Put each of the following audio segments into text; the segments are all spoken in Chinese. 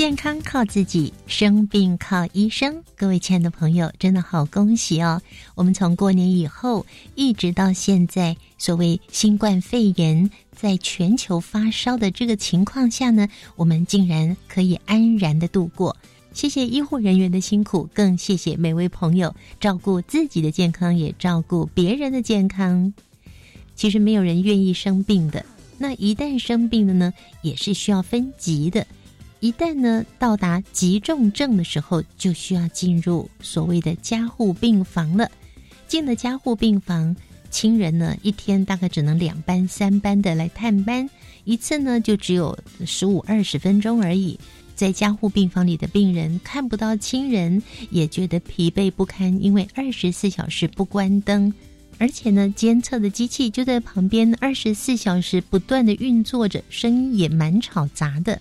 健康靠自己，生病靠医生。各位亲爱的朋友，真的好恭喜哦！我们从过年以后一直到现在，所谓新冠肺炎在全球发烧的这个情况下呢，我们竟然可以安然的度过。谢谢医护人员的辛苦，更谢谢每位朋友照顾自己的健康，也照顾别人的健康。其实没有人愿意生病的，那一旦生病了呢，也是需要分级的。一旦呢到达急重症的时候，就需要进入所谓的加护病房了。进了加护病房，亲人呢一天大概只能两班三班的来探班，一次呢就只有十五二十分钟而已。在加护病房里的病人看不到亲人，也觉得疲惫不堪，因为二十四小时不关灯，而且呢监测的机器就在旁边，二十四小时不断的运作着，声音也蛮吵杂的。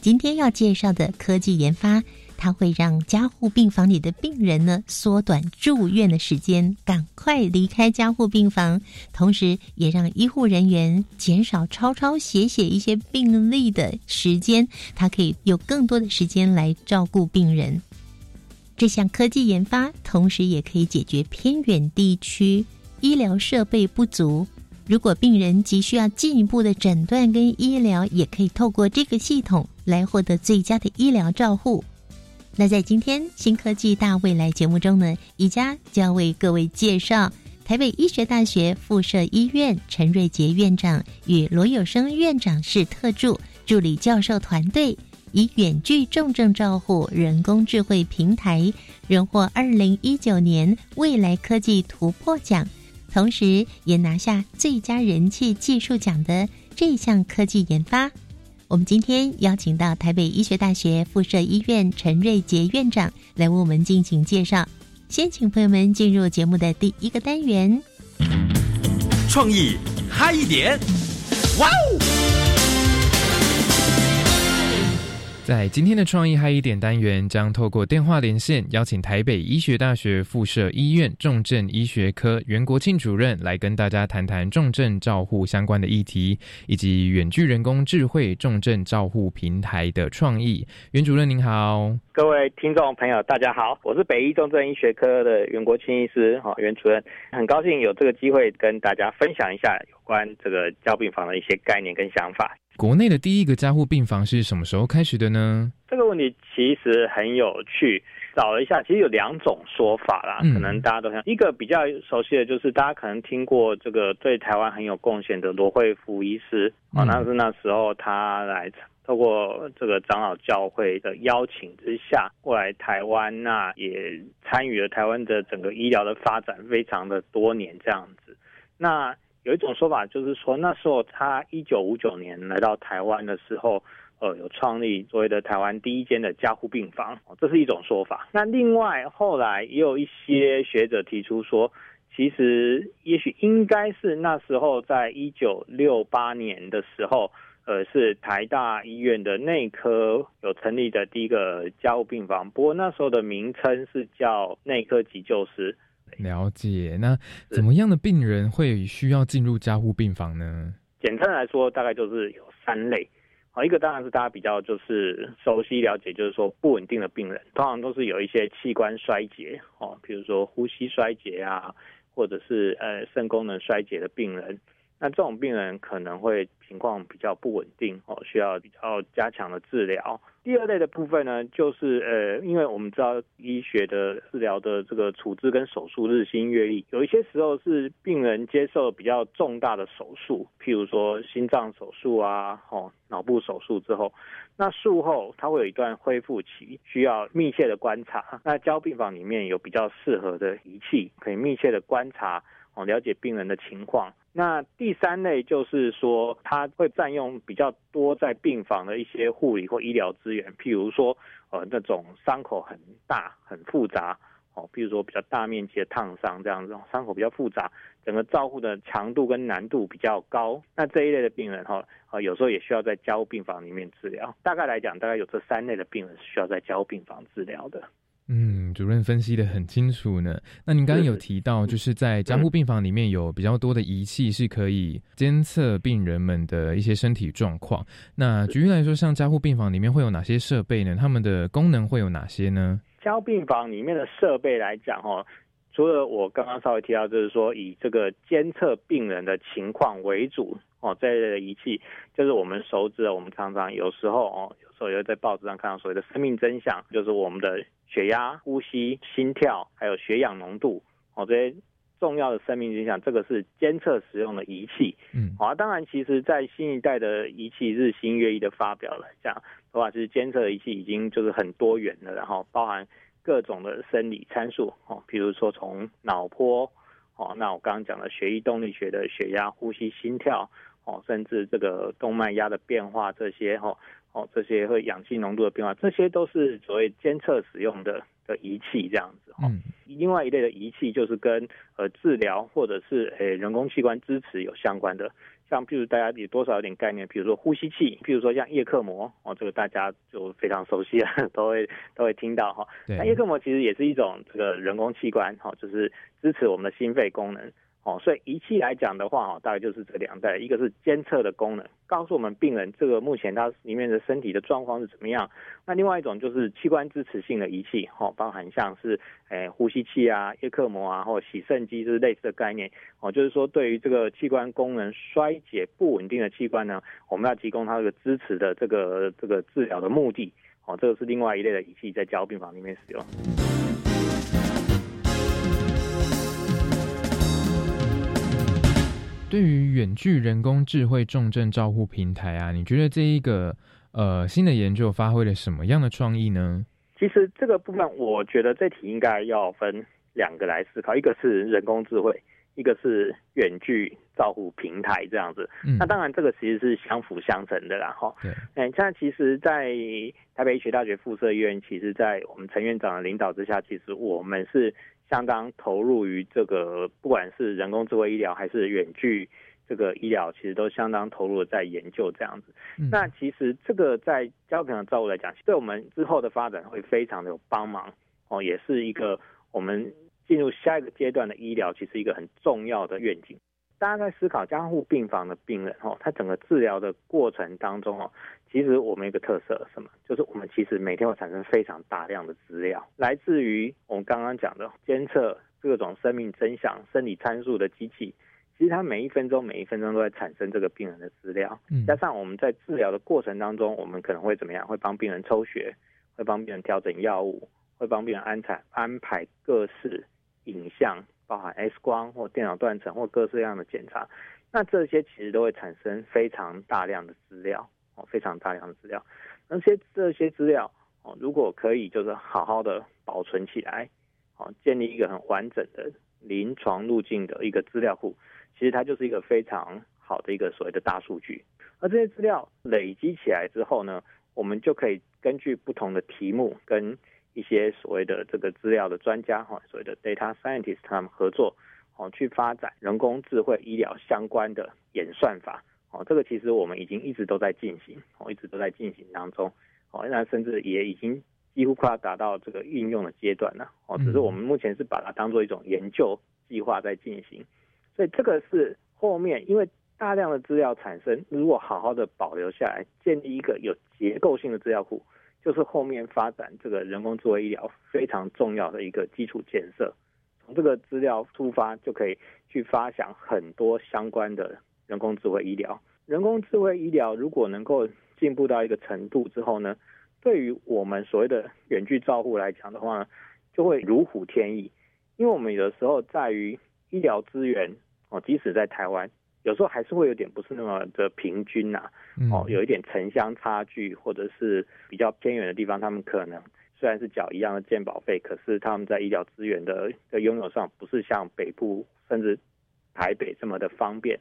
今天要介绍的科技研发，它会让加护病房里的病人呢缩短住院的时间，赶快离开加护病房，同时也让医护人员减少抄抄写写一些病历的时间，他可以有更多的时间来照顾病人。这项科技研发，同时也可以解决偏远地区医疗设备不足。如果病人急需要进一步的诊断跟医疗，也可以透过这个系统来获得最佳的医疗照护。那在今天新科技大未来节目中呢，宜家将为各位介绍台北医学大学附设医院陈瑞杰院长与罗有生院长是特助助理教授团队，以远距重症照护人工智慧平台，荣获二零一九年未来科技突破奖。同时，也拿下最佳人气技术奖的这项科技研发。我们今天邀请到台北医学大学附设医院陈瑞杰院长来为我们进行介绍。先请朋友们进入节目的第一个单元，创意嗨一点，哇哦！在今天的创意嗨一点单元，将透过电话连线邀请台北医学大学附设医院重症医学科袁国庆主任来跟大家谈谈重症照护相关的议题，以及远距人工智慧重症照护平台的创意。袁主任您好，各位听众朋友大家好，我是北医重症医学科的袁国庆医师，哈袁主任，很高兴有这个机会跟大家分享一下有关这个交病房的一些概念跟想法。国内的第一个加护病房是什么时候开始的呢？这个问题其实很有趣，找了一下，其实有两种说法啦。可能大家都想，一个比较熟悉的就是大家可能听过这个对台湾很有贡献的罗惠福医师啊，那是那时候他来透过这个长老教会的邀请之下过来台湾，那也参与了台湾的整个医疗的发展，非常的多年这样子。那有一种说法就是说，那时候他一九五九年来到台湾的时候，呃，有创立所谓的台湾第一间的加护病房，这是一种说法。那另外后来也有一些学者提出说，其实也许应该是那时候在一九六八年的时候，呃，是台大医院的内科有成立的第一个加护病房，不过那时候的名称是叫内科急救室。了解，那怎么样的病人会需要进入加护病房呢？简单来说，大概就是有三类。好，一个当然是大家比较就是熟悉了解，就是说不稳定的病人，通常都是有一些器官衰竭，哦，比如说呼吸衰竭啊，或者是呃肾功能衰竭的病人。那这种病人可能会情况比较不稳定哦，需要比较加强的治疗。第二类的部分呢，就是呃，因为我们知道医学的治疗的这个处置跟手术日新月异，有一些时候是病人接受比较重大的手术，譬如说心脏手术啊，哦，脑部手术之后，那术后他会有一段恢复期，需要密切的观察。那交病房里面有比较适合的仪器，可以密切的观察。了解病人的情况。那第三类就是说，他会占用比较多在病房的一些护理或医疗资源，譬如说，呃，那种伤口很大、很复杂，哦，譬如说比较大面积的烫伤这样子，伤口比较复杂，整个照护的强度跟难度比较高。那这一类的病人哈，呃，有时候也需要在加护病房里面治疗。大概来讲，大概有这三类的病人是需要在加护病房治疗的。嗯，主任分析的很清楚呢。那您刚刚有提到，就是在加护病房里面有比较多的仪器是可以监测病人们的一些身体状况。那举例来说，像加护病房里面会有哪些设备呢？他们的功能会有哪些呢？加护病房里面的设备来讲，哈，除了我刚刚稍微提到，就是说以这个监测病人的情况为主哦，这类的仪器，就是我们熟知的，我们常常有时候哦，有时候也会在报纸上看到所谓的生命真相，就是我们的。血压、呼吸、心跳，还有血氧浓度，哦，这些重要的生命影响，这个是监测使用的仪器。嗯，好，啊当然，其实，在新一代的仪器日新月异的发表来讲的话，其实监测仪器已经就是很多元了，然后包含各种的生理参数，哦，比如说从脑波，哦，那我刚刚讲的血液动力学的血压、呼吸、心跳，哦，甚至这个动脉压的变化这些，哦。哦，这些和氧气浓度的变化，这些都是所谓监测使用的的仪器，这样子哈。另外一类的仪器就是跟呃治疗或者是诶人工器官支持有相关的，像譬如大家有多少有点概念，比如说呼吸器，譬如说像叶克膜，哦，这个大家就非常熟悉了，都会都会听到哈。那叶克膜其实也是一种这个人工器官，哈，就是支持我们的心肺功能。哦，所以仪器来讲的话，哈，大概就是这两代，一个是监测的功能，告诉我们病人这个目前他里面的身体的状况是怎么样。那另外一种就是器官支持性的仪器，哈，包含像是诶呼吸器啊、叶克膜啊，或洗肾机，就是类似的概念。哦，就是说对于这个器官功能衰竭不稳定的器官呢，我们要提供它这个支持的这个这个治疗的目的。哦，这个是另外一类的仪器，在交病房里面使用。对于远距人工智慧重症照护平台啊，你觉得这一个呃新的研究发挥了什么样的创意呢？其实这个部分，我觉得这题应该要分两个来思考，一个是人工智慧，一个是远距照护平台这样子。嗯那当然，这个其实是相辅相成的啦。哈，对。哎，现在其实，在台北医学大学附设医院，其实，在我们陈院长的领导之下，其实我们是。相当投入于这个，不管是人工智慧医疗还是远距这个医疗，其实都相当投入在研究这样子。那其实这个在交平的照顾来讲，对我们之后的发展会非常的有帮忙哦，也是一个我们进入下一个阶段的医疗，其实一个很重要的愿景。大家在思考加护病房的病人哦，他整个治疗的过程当中哦，其实我们一个特色什么，就是我们其实每天会产生非常大量的资料，来自于我们刚刚讲的监测各种生命真相、生理参数的机器，其实它每一分钟每一分钟都在产生这个病人的资料。加上我们在治疗的过程当中，我们可能会怎么样？会帮病人抽血，会帮病人调整药物，会帮病人安排安排各式影像。包含 X 光或电脑断层或各式各样的检查，那这些其实都会产生非常大量的资料哦，非常大量的资料。那些这些资料哦，如果可以就是好好的保存起来，哦，建立一个很完整的临床路径的一个资料库，其实它就是一个非常好的一个所谓的大数据。而这些资料累积起来之后呢，我们就可以根据不同的题目跟一些所谓的这个资料的专家哈，所谓的 data scientist，他们合作哦，去发展人工智慧医疗相关的演算法哦，这个其实我们已经一直都在进行哦，一直都在进行当中哦，那甚至也已经几乎快要达到这个应用的阶段了哦，只是我们目前是把它当做一种研究计划在进行，所以这个是后面因为大量的资料产生，如果好好的保留下来，建立一个有结构性的资料库。就是后面发展这个人工智慧医疗非常重要的一个基础建设。从这个资料出发，就可以去发想很多相关的人工智慧医疗。人工智慧医疗如果能够进步到一个程度之后呢，对于我们所谓的远距照护来讲的话呢，就会如虎添翼。因为我们有的时候在于医疗资源哦，即使在台湾。有时候还是会有点不是那么的平均呐，哦，有一点城乡差距，或者是比较偏远的地方，他们可能虽然是缴一样的健保费，可是他们在医疗资源的的拥有上，不是像北部甚至台北这么的方便。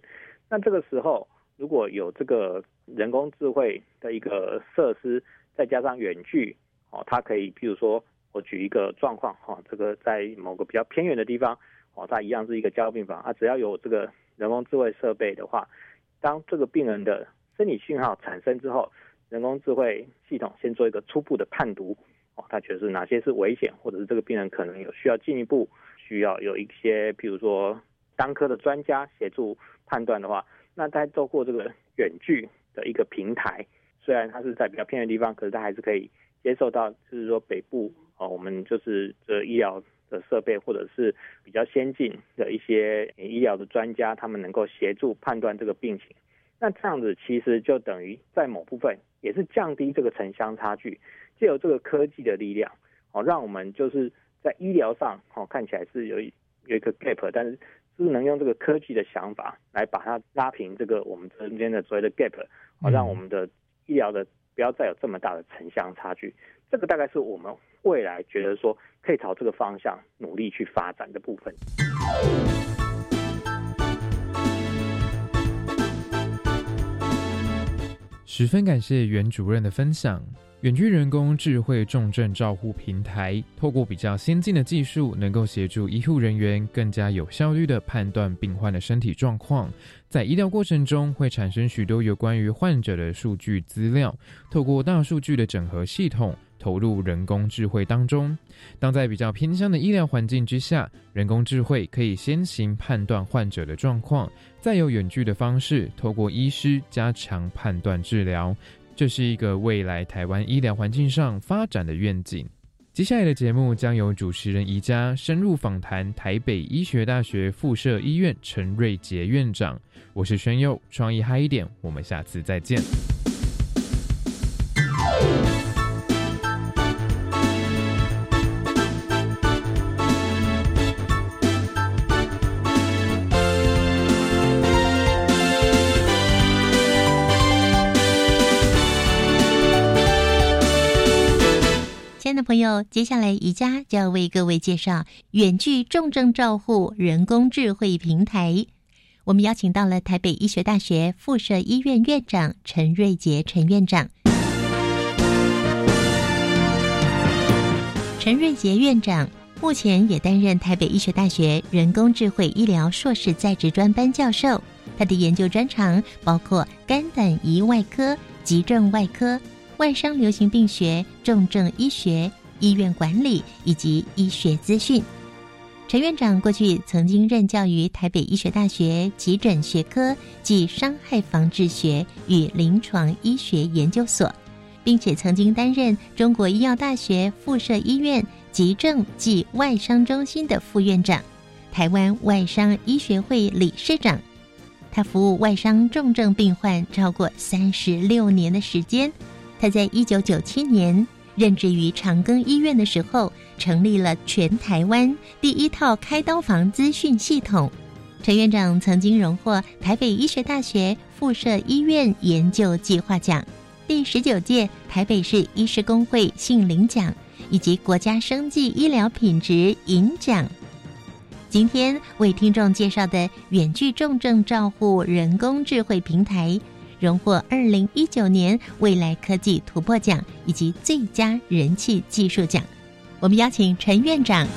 那这个时候如果有这个人工智慧的一个设施，再加上远距哦，它可以，比如说我举一个状况哈，这个在某个比较偏远的地方哦，它一样是一个交病房，啊只要有这个人工智慧设备的话，当这个病人的生理信号产生之后，人工智慧系统先做一个初步的判读哦，它觉得是哪些是危险，或者是这个病人可能有需要进一步需要有一些，比如说当科的专家协助判断的话，那在透过这个远距的一个平台，虽然它是在比较偏的地方，可是它还是可以接受到，就是说北部哦，我们就是这医疗的设备或者是比较先进的一些医疗的专家，他们能够协助判断这个病情。那这样子其实就等于在某部分也是降低这个城乡差距，借由这个科技的力量，哦，让我们就是在医疗上，哦，看起来是有一有一个 gap，但是是能用这个科技的想法来把它拉平这个我们中间的所谓的 gap，哦，让我们的医疗的不要再有这么大的城乡差距。这个大概是我们未来觉得说可以朝这个方向努力去发展的部分。十分感谢袁主任的分享。远距人工智慧重症照护平台，透过比较先进的技术，能够协助医护人员更加有效率的判断病患的身体状况。在医疗过程中，会产生许多有关于患者的数据资料，透过大数据的整合系统。投入人工智慧当中，当在比较偏向的医疗环境之下，人工智慧可以先行判断患者的状况，再有远距的方式，透过医师加强判断治疗。这是一个未来台湾医疗环境上发展的愿景。接下来的节目将由主持人宜家深入访谈台北医学大学附设医院陈瑞杰院长。我是宣佑，创意嗨一点，我们下次再见。朋友，接下来宜家就要为各位介绍远距重症照护人工智慧平台。我们邀请到了台北医学大学附设医院院长陈瑞杰陈院长。陈瑞杰院长目前也担任台北医学大学人工智慧医疗硕士在职专班教授。他的研究专长包括肝胆胰外科、急症外科、外伤流行病学、重症医学。医院管理以及医学资讯，陈院长过去曾经任教于台北医学大学急诊学科及伤害防治学与临床医学研究所，并且曾经担任中国医药大学附设医院急症及外伤中心的副院长，台湾外伤医学会理事长。他服务外伤重症病患超过三十六年的时间。他在一九九七年。任职于长庚医院的时候，成立了全台湾第一套开刀房资讯系统。陈院长曾经荣获台北医学大学附设医院研究计划奖、第十九届台北市医师工会杏林奖以及国家生计医疗品质银奖。今天为听众介绍的远距重症照护人工智慧平台。荣获二零一九年未来科技突破奖以及最佳人气技术奖。我们邀请陈院长。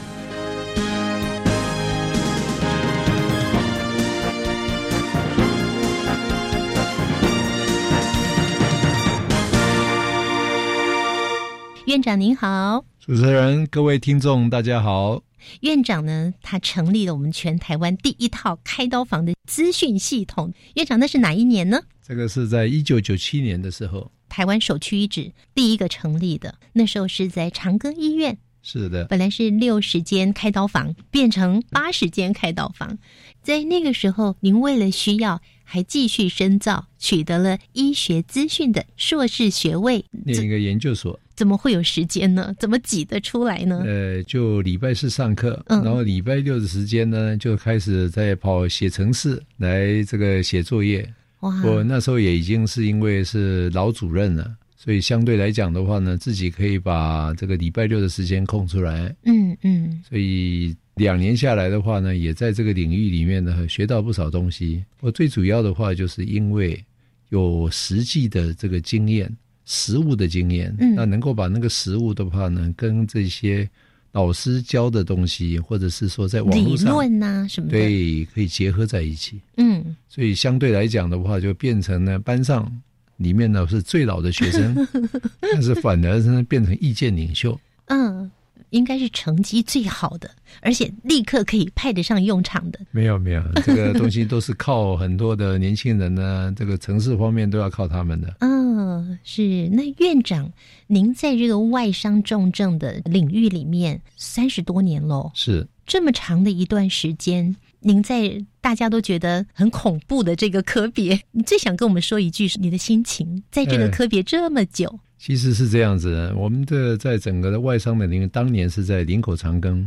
院长您好，主持人各位听众大家好。院长呢，他成立了我们全台湾第一套开刀房的资讯系统。院长，那是哪一年呢？这个是在一九九七年的时候，台湾首屈一指第一个成立的。那时候是在长庚医院，是的，本来是六十间开刀房，变成八十间开刀房。在那个时候，您为了需要，还继续深造，取得了医学资讯的硕士学位，念一个研究所。怎么会有时间呢？怎么挤得出来呢？呃，就礼拜四上课，然后礼拜六的时间呢，就开始在跑写程式来这个写作业。哇我那时候也已经是因为是老主任了，所以相对来讲的话呢，自己可以把这个礼拜六的时间空出来。嗯嗯。所以两年下来的话呢，也在这个领域里面呢学到不少东西。我最主要的话，就是因为有实际的这个经验、实物的经验，那能够把那个实物的话呢，跟这些老师教的东西，或者是说在网络上理论呐什么的，对，可以结合在一起。嗯，所以相对来讲的话，就变成了班上里面呢是最老的学生，但是反而是变成意见领袖。嗯。应该是成绩最好的，而且立刻可以派得上用场的。没有没有，这个东西都是靠很多的年轻人呢，这个城市方面都要靠他们的。嗯，是。那院长，您在这个外伤重症的领域里面三十多年喽，是这么长的一段时间，您在大家都觉得很恐怖的这个科别，你最想跟我们说一句是你的心情，在这个科别这么久。其实是这样子，我们的在整个的外商的领域，当年是在林口长庚，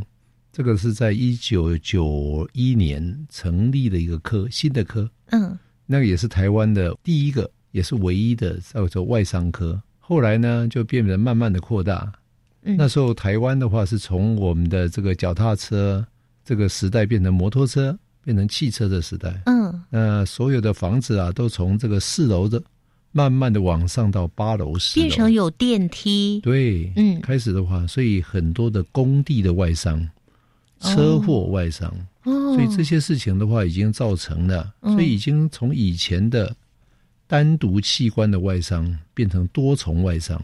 这个是在一九九一年成立的一个科，新的科，嗯，那个也是台湾的第一个，也是唯一的叫做外商科。后来呢，就变得慢慢的扩大。那时候台湾的话，是从我们的这个脚踏车这个时代变成摩托车，变成汽车的时代。嗯，那所有的房子啊，都从这个四楼的。慢慢的往上到八楼十变成有电梯。对，嗯，开始的话，所以很多的工地的外伤、车祸外伤，所以这些事情的话，已经造成了，所以已经从以前的单独器官的外伤变成多重外伤。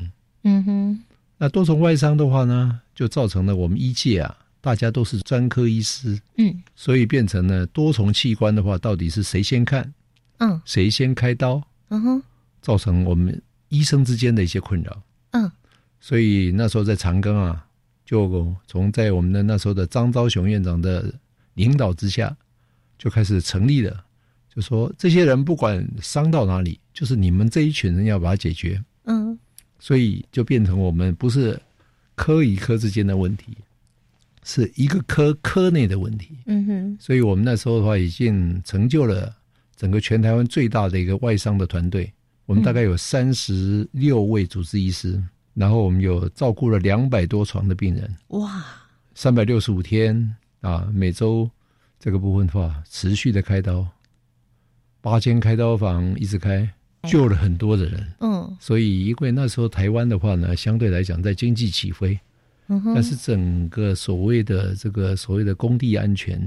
嗯哼，那多重外伤的话呢，就造成了我们医界啊，大家都是专科医师，嗯，所以变成了多重器官的话，到底是谁先看？嗯，谁先开刀？嗯哼。造成我们医生之间的一些困扰。嗯，所以那时候在长庚啊，就从在我们的那时候的张昭雄院长的领导之下，就开始成立了，就说这些人不管伤到哪里，就是你们这一群人要把它解决。嗯，所以就变成我们不是科与科之间的问题，是一个科科内的问题。嗯哼，所以我们那时候的话，已经成就了整个全台湾最大的一个外伤的团队。我们大概有三十六位主治医师，然后我们有照顾了两百多床的病人。哇，三百六十五天啊，每周这个部分的话，持续的开刀，八间开刀房一直开，救了很多的人。嗯，所以因为那时候台湾的话呢，相对来讲在经济起飞，嗯但是整个所谓的这个所谓的工地安全，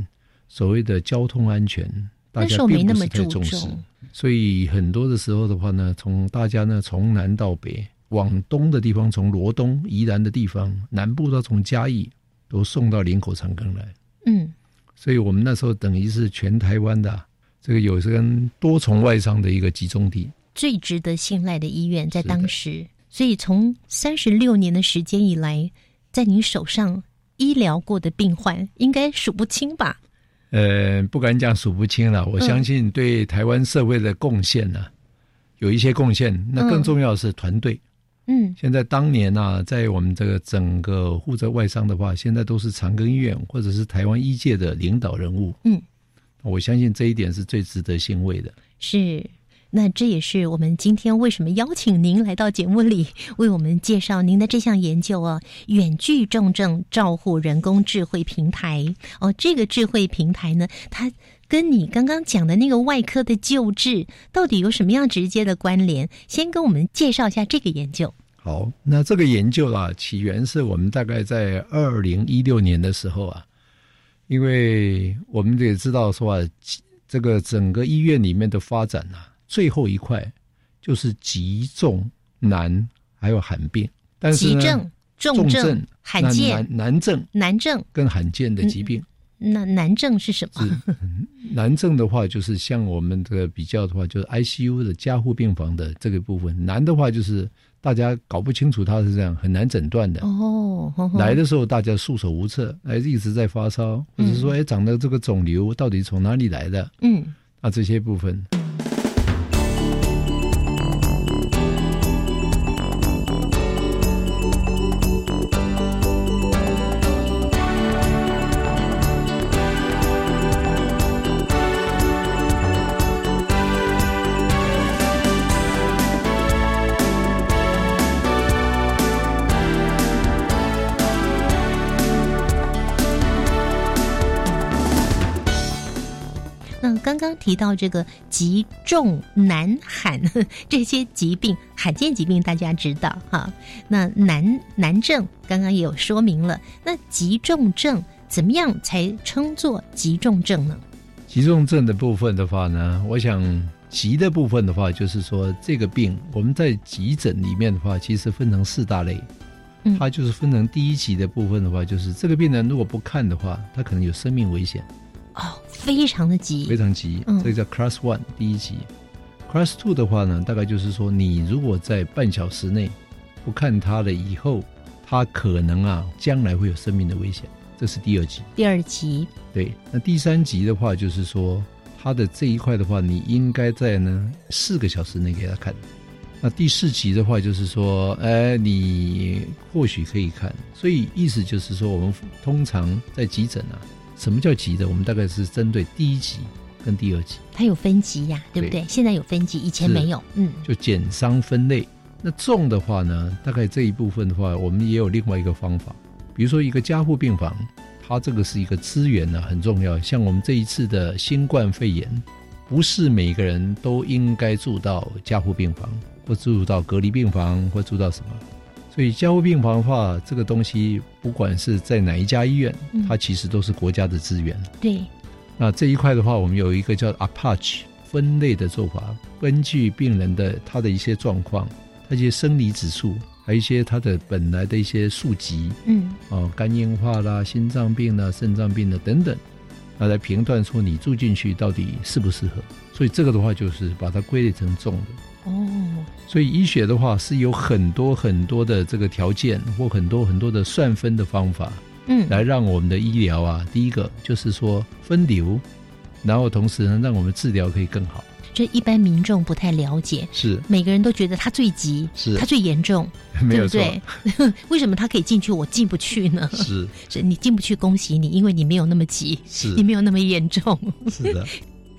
所谓的交通安全，大家并不是太重视。所以很多的时候的话呢，从大家呢从南到北，往东的地方，从罗东、宜兰的地方，南部到从嘉义，都送到林口长庚来。嗯，所以我们那时候等于是全台湾的这个有这个多重外伤的一个集中地，最值得信赖的医院在当时。所以从三十六年的时间以来，在你手上医疗过的病患应该数不清吧？呃，不敢讲数不清了。我相信对台湾社会的贡献呢，有一些贡献。那更重要的是团队。嗯，现在当年呢，在我们这个整个负责外伤的话，现在都是长庚医院或者是台湾医界的领导人物。嗯，我相信这一点是最值得欣慰的。是。那这也是我们今天为什么邀请您来到节目里，为我们介绍您的这项研究哦，远距重症照护人工智慧平台哦。这个智慧平台呢，它跟你刚刚讲的那个外科的救治到底有什么样直接的关联？先跟我们介绍一下这个研究。好，那这个研究啊，起源是我们大概在二零一六年的时候啊，因为我们也知道说啊，这个整个医院里面的发展啊。最后一块就是急重难，还有罕病。但是急症、重症、罕见、难难症、难症更罕见的疾病。那难症是什么？难症的话，就是像我们这个比较的话，就是 ICU 的加护病房的这个部分。难的话，就是大家搞不清楚它是这样，很难诊断的。哦，来的时候大家束手无策，哎，一直在发烧，或者说哎，长的这个肿瘤到底从哪里来的？嗯，啊，这些部分。那刚刚提到这个急重难罕 这些疾病，罕见疾病大家知道哈。那难难症刚刚也有说明了。那急重症怎么样才称作急重症呢？急重症的部分的话呢，我想急的部分的话，就是说这个病我们在急诊里面的话，其实分成四大类。它就是分成第一级的部分的话，就是这个病人如果不看的话，他可能有生命危险。哦，非常的急，非常急。嗯，这个叫 Class One 第一级。Class Two 的话呢，大概就是说，你如果在半小时内不看他了以后，他可能啊，将来会有生命的危险。这是第二级。第二级。对，那第三级的话，就是说，他的这一块的话，你应该在呢四个小时内给他看。那第四集的话，就是说，哎，你或许可以看。所以意思就是说，我们通常在急诊啊。什么叫急的？我们大概是针对第一级跟第二级，它有分级呀，对不对？现在有分级，以前没有。嗯，就减伤分类。那重的话呢，大概这一部分的话，我们也有另外一个方法。比如说一个加护病房，它这个是一个资源呢，很重要。像我们这一次的新冠肺炎，不是每个人都应该住到加护病房，或住到隔离病房，或住到什么。所以加护病房的话，这个东西不管是在哪一家医院，它其实都是国家的资源。对。那这一块的话，我们有一个叫 Approach 分类的做法，根据病人的他的一些状况，他一些生理指数，还有一些他的本来的一些数级，嗯，哦，肝硬化啦、心脏病啦、肾脏病的等等，那来评断说你住进去到底适不适合。所以这个的话，就是把它归类成重的。哦，所以医学的话是有很多很多的这个条件或很多很多的算分的方法，嗯，来让我们的医疗啊，第一个就是说分流，然后同时呢，让我们治疗可以更好。这一般民众不太了解，是每个人都觉得他最急，是他最严重，没有错。为什么他可以进去，我进不去呢？是，是你进不去，恭喜你，因为你没有那么急，是你没有那么严重。是的。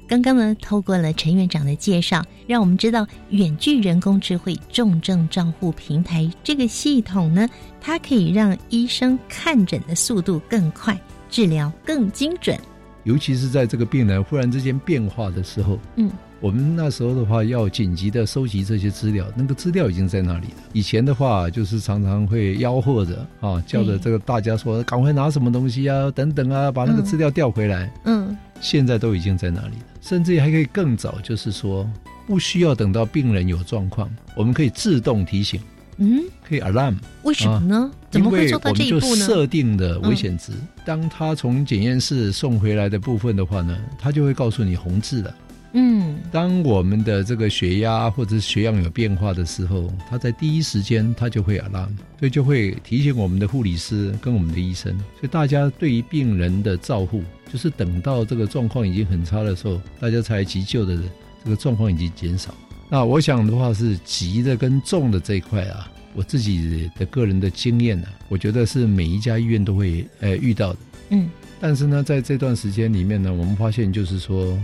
刚刚呢，透过了陈院长的介绍，让我们知道远距人工智慧重症账户平台这个系统呢，它可以让医生看诊的速度更快，治疗更精准。尤其是在这个病人忽然之间变化的时候，嗯，我们那时候的话要紧急的收集这些资料，那个资料已经在那里了。以前的话就是常常会吆喝着啊，叫着这个大家说赶快拿什么东西啊，等等啊，把那个资料调回来。嗯，现在都已经在那里了。甚至还可以更早，就是说不需要等到病人有状况，我们可以自动提醒，嗯，可以 alarm。为什么呢？怎么会做到这一步呢？设定的危险值，当他从检验室送回来的部分的话呢，他就会告诉你红字了。嗯，当我们的这个血压或者血氧有变化的时候，他在第一时间他就会 alarm，所以就会提醒我们的护理师跟我们的医生。所以大家对于病人的照护，就是等到这个状况已经很差的时候，大家才急救的这个状况已经减少。那我想的话是急的跟重的这一块啊，我自己的个人的经验呢，我觉得是每一家医院都会呃遇到的。嗯，但是呢，在这段时间里面呢，我们发现就是说。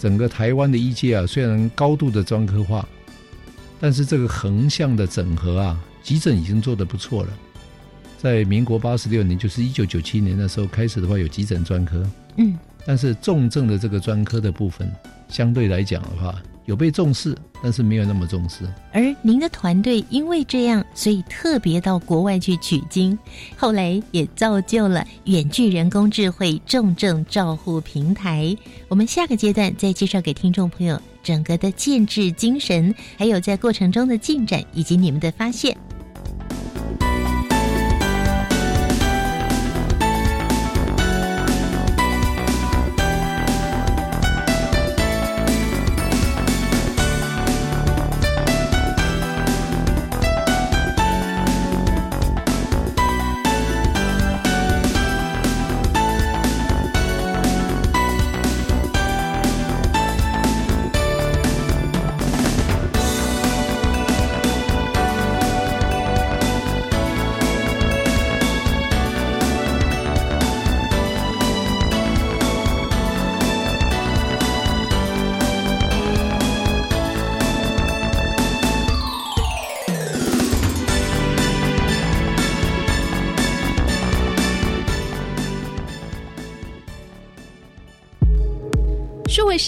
整个台湾的医界啊，虽然高度的专科化，但是这个横向的整合啊，急诊已经做得不错了。在民国八十六年，就是一九九七年的时候开始的话，有急诊专科。嗯，但是重症的这个专科的部分，相对来讲的话。有被重视，但是没有那么重视。而您的团队因为这样，所以特别到国外去取经，后来也造就了远距人工智慧重症照护平台。我们下个阶段再介绍给听众朋友整个的建制精神，还有在过程中的进展以及你们的发现。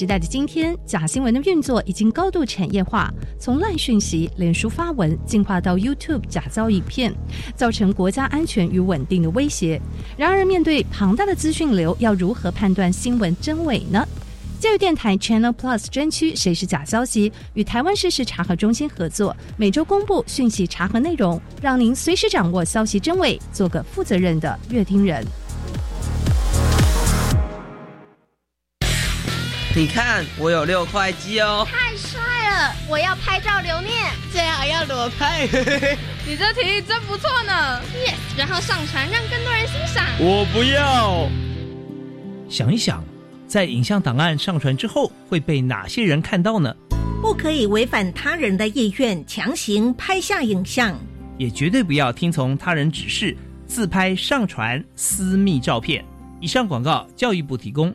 时代的今天，假新闻的运作已经高度产业化，从烂讯息、脸书发文，进化到 YouTube 假造影片，造成国家安全与稳定的威胁。然而，面对庞大的资讯流，要如何判断新闻真伪呢？教育电台 Channel Plus 专区“谁是假消息”与台湾事实查核中心合作，每周公布讯息查核内容，让您随时掌握消息真伪，做个负责任的乐听人。你看，我有六块肌哦！太帅了，我要拍照留念。最好要裸拍。你这提议真不错呢。Yes，然后上传让更多人欣赏。我不要。想一想，在影像档案上传之后会被哪些人看到呢？不可以违反他人的意愿强行拍下影像，也绝对不要听从他人指示自拍上传私密照片。以上广告，教育部提供。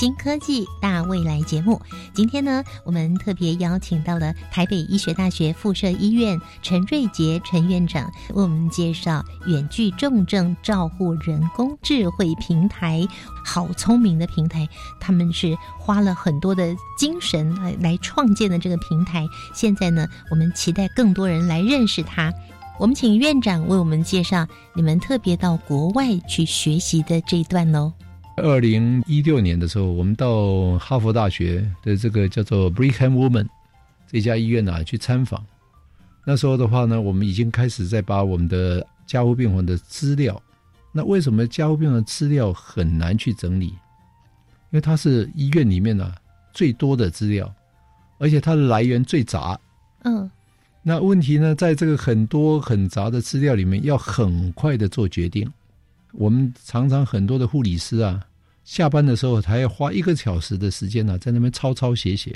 新科技大未来节目，今天呢，我们特别邀请到了台北医学大学附设医院陈瑞杰陈院长，为我们介绍远距重症照护人工智慧平台。好聪明的平台，他们是花了很多的精神来来创建的这个平台。现在呢，我们期待更多人来认识它。我们请院长为我们介绍你们特别到国外去学习的这一段喽。二零一六年的时候，我们到哈佛大学的这个叫做 Brigham Woman 这家医院啊去参访。那时候的话呢，我们已经开始在把我们的家护病房的资料。那为什么家护病房的资料很难去整理？因为它是医院里面呢最多的资料，而且它的来源最杂。嗯。那问题呢，在这个很多很杂的资料里面，要很快的做决定。我们常常很多的护理师啊。下班的时候还要花一个小时的时间呢，在那边抄抄写写。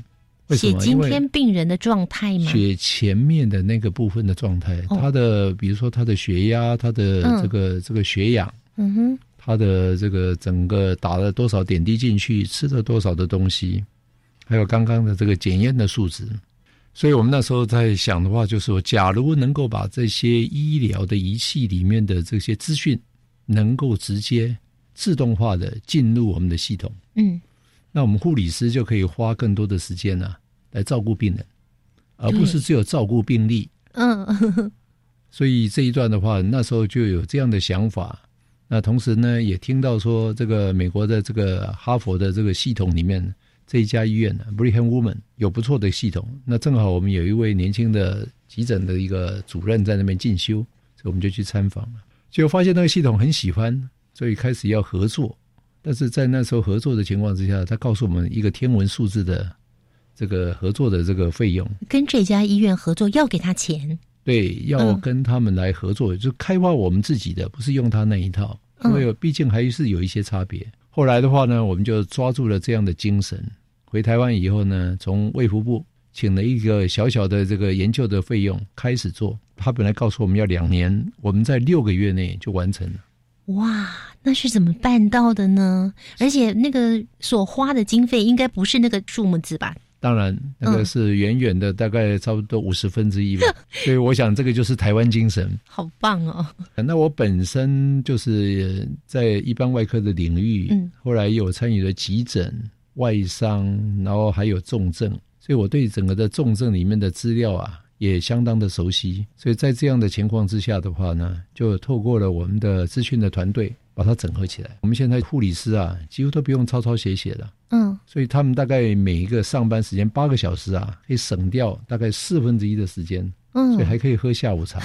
写今天病人的状态吗？写前面的那个部分的状态，他的比如说他的血压，他的这个这个血氧，嗯哼，他的这个整个打了多少点滴进去，吃了多少的东西，还有刚刚的这个检验的数值。所以我们那时候在想的话，就是说，假如能够把这些医疗的仪器里面的这些资讯，能够直接。自动化的进入我们的系统，嗯，那我们护理师就可以花更多的时间呢，来照顾病人，而不是只有照顾病例。嗯，所以这一段的话，那时候就有这样的想法。那同时呢，也听到说，这个美国的这个哈佛的这个系统里面，这一家医院呢，Brigham Woman 有不错的系统。那正好我们有一位年轻的急诊的一个主任在那边进修，所以我们就去参访了，就发现那个系统很喜欢。所以开始要合作，但是在那时候合作的情况之下，他告诉我们一个天文数字的这个合作的这个费用，跟这家医院合作要给他钱，对，要跟他们来合作，就开发我们自己的，不是用他那一套，因为毕竟还是有一些差别。后来的话呢，我们就抓住了这样的精神，回台湾以后呢，从卫福部请了一个小小的这个研究的费用开始做，他本来告诉我们要两年，我们在六个月内就完成了。哇，那是怎么办到的呢？而且那个所花的经费应该不是那个数目字吧？当然，那个是远远的，大概差不多五十分之一吧。所以我想，这个就是台湾精神，好棒哦。那我本身就是在一般外科的领域，嗯，后来有参与了急诊、外伤，然后还有重症，所以我对整个的重症里面的资料啊，也相当的熟悉。所以在这样的情况之下的话呢，就透过了我们的资讯的团队。把它整合起来。我们现在护理师啊，几乎都不用抄抄写写了。嗯，所以他们大概每一个上班时间八个小时啊，可以省掉大概四分之一的时间。嗯，所以还可以喝下午茶。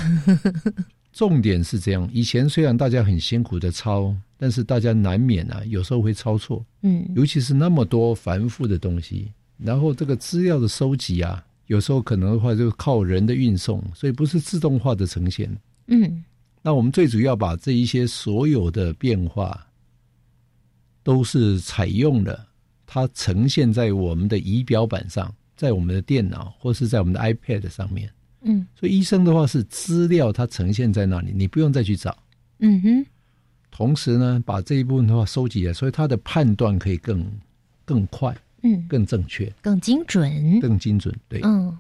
重点是这样，以前虽然大家很辛苦的抄，但是大家难免啊，有时候会抄错。嗯，尤其是那么多繁复的东西，然后这个资料的收集啊，有时候可能的话就靠人的运送，所以不是自动化的呈现。嗯。那我们最主要把这一些所有的变化，都是采用了它呈现在我们的仪表板上，在我们的电脑或是在我们的 iPad 上面。嗯，所以医生的话是资料它呈现在那里，你不用再去找。嗯哼。同时呢，把这一部分的话收集了，所以他的判断可以更更快，嗯，更正确，更精准，更精准。对，嗯，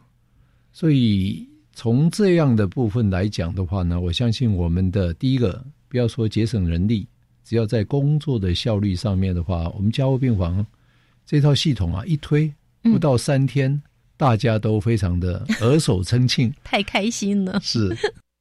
所以。从这样的部分来讲的话呢，我相信我们的第一个，不要说节省人力，只要在工作的效率上面的话，我们加护病房这套系统啊，一推不到三天，大家都非常的额手称庆，太开心了。是，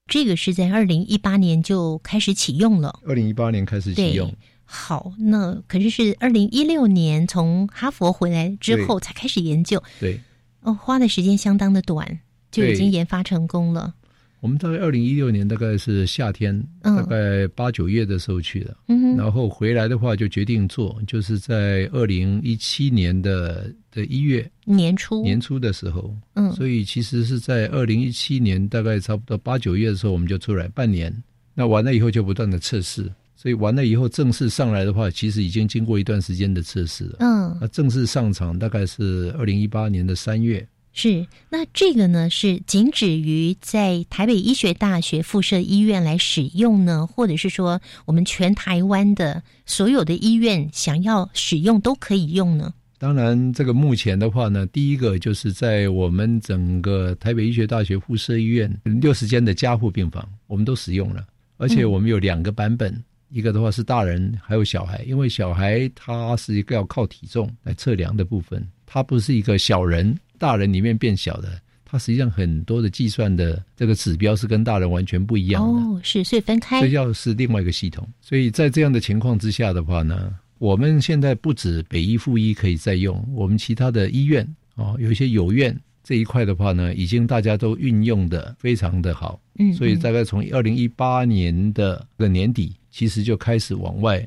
这个是在二零一八年就开始启用了。二零一八年开始启用。好，那可是是二零一六年从哈佛回来之后才开始研究。对，哦，花的时间相当的短。就已经研发成功了。我们大概二零一六年大概是夏天，大概八九月的时候去的，然后回来的话就决定做，就是在二零一七年的的一月年初。年初的时候，嗯，所以其实是在二零一七年大概差不多八九月的时候我们就出来半年，那完了以后就不断的测试，所以完了以后正式上来的话，其实已经经过一段时间的测试了，嗯，那正式上场大概是二零一八年的三月。是，那这个呢是仅止于在台北医学大学附设医院来使用呢，或者是说我们全台湾的所有的医院想要使用都可以用呢？当然，这个目前的话呢，第一个就是在我们整个台北医学大学附设医院六十间的加护病房，我们都使用了，而且我们有两个版本，一个的话是大人，还有小孩，因为小孩他是一个要靠体重来测量的部分，他不是一个小人。大人里面变小的，他实际上很多的计算的这个指标是跟大人完全不一样的。哦，是，所以分开。这要是另外一个系统。所以在这样的情况之下的话呢，我们现在不止北医附医可以再用，我们其他的医院哦，有一些有院这一块的话呢，已经大家都运用的非常的好。嗯。所以大概从二零一八年的个年底，其实就开始往外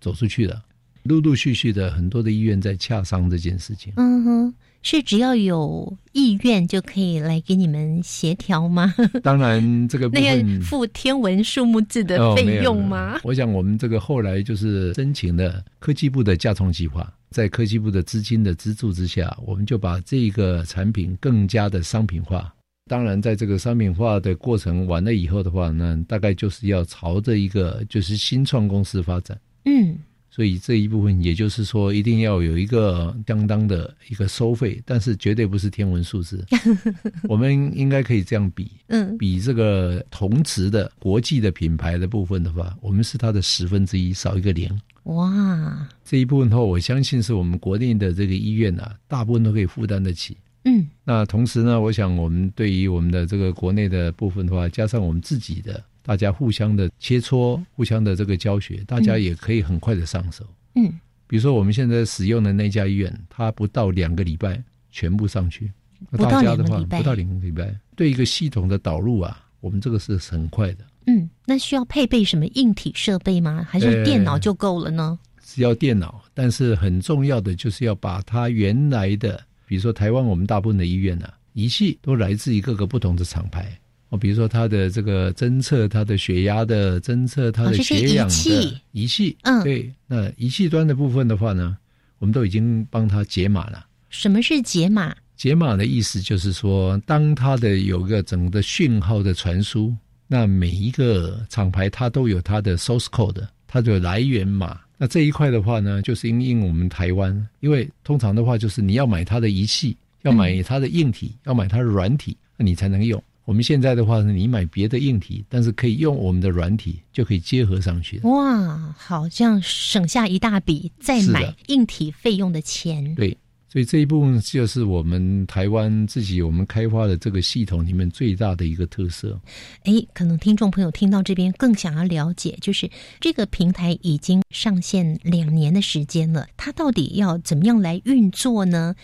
走出去了，陆陆续续的很多的医院在洽商这件事情。嗯哼。是只要有意愿就可以来给你们协调吗？当然，这个那要付天文数目字的费用吗？我想我们这个后来就是申请了科技部的架创计划，在科技部的资金的资助之下，我们就把这个产品更加的商品化。当然，在这个商品化的过程完了以后的话，呢大概就是要朝着一个就是新创公司发展。嗯。所以这一部分，也就是说，一定要有一个相当的一个收费，但是绝对不是天文数字。我们应该可以这样比，嗯，比这个同值的国际的品牌的部分的话，我们是它的十分之一，少一个零。哇，这一部分的话，我相信是我们国内的这个医院啊，大部分都可以负担得起。嗯，那同时呢，我想我们对于我们的这个国内的部分的话，加上我们自己的。大家互相的切磋，互相的这个教学，大家也可以很快的上手。嗯，比如说我们现在使用的那家医院，它不到两个礼拜全部上去。不到两个礼拜，不到两个礼拜，对一个系统的导入啊，我们这个是很快的。嗯，那需要配备什么硬体设备吗？还是电脑就够了呢？只要电脑，但是很重要的就是要把它原来的，比如说台湾我们大部分的医院啊，仪器都来自于各个不同的厂牌。哦，比如说它的这个侦测它的血压的侦测它的血氧的仪器，嗯，对，那仪器端的部分的话呢，我们都已经帮它解码了。什么是解码？解码的意思就是说，当它的有个整个讯号的传输，那每一个厂牌它都有它的 source code，它的来源码。那这一块的话呢，就是因应我们台湾，因为通常的话就是你要买它的仪器，要买它的硬体，要买它的软体，那你才能用。我们现在的话呢，你买别的硬体，但是可以用我们的软体，就可以结合上去。哇，好像省下一大笔再买硬体费用的钱。对，所以这一部分就是我们台湾自己我们开发的这个系统里面最大的一个特色。哎，可能听众朋友听到这边更想要了解，就是这个平台已经上线两年的时间了，它到底要怎么样来运作呢？